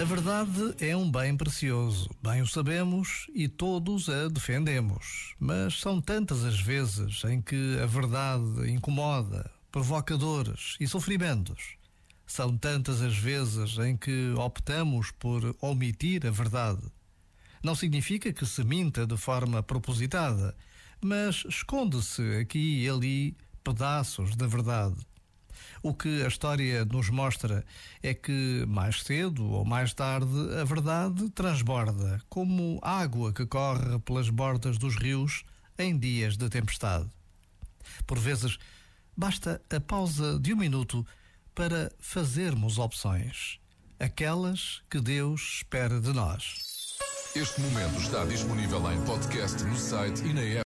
A verdade é um bem precioso, bem o sabemos e todos a defendemos. Mas são tantas as vezes em que a verdade incomoda, provoca dores e sofrimentos. São tantas as vezes em que optamos por omitir a verdade. Não significa que se minta de forma propositada, mas esconde-se aqui e ali pedaços da verdade. O que a história nos mostra é que, mais cedo ou mais tarde, a verdade transborda, como água que corre pelas bordas dos rios em dias de tempestade. Por vezes, basta a pausa de um minuto para fazermos opções, aquelas que Deus espera de nós. Este momento está disponível em podcast no site e na app.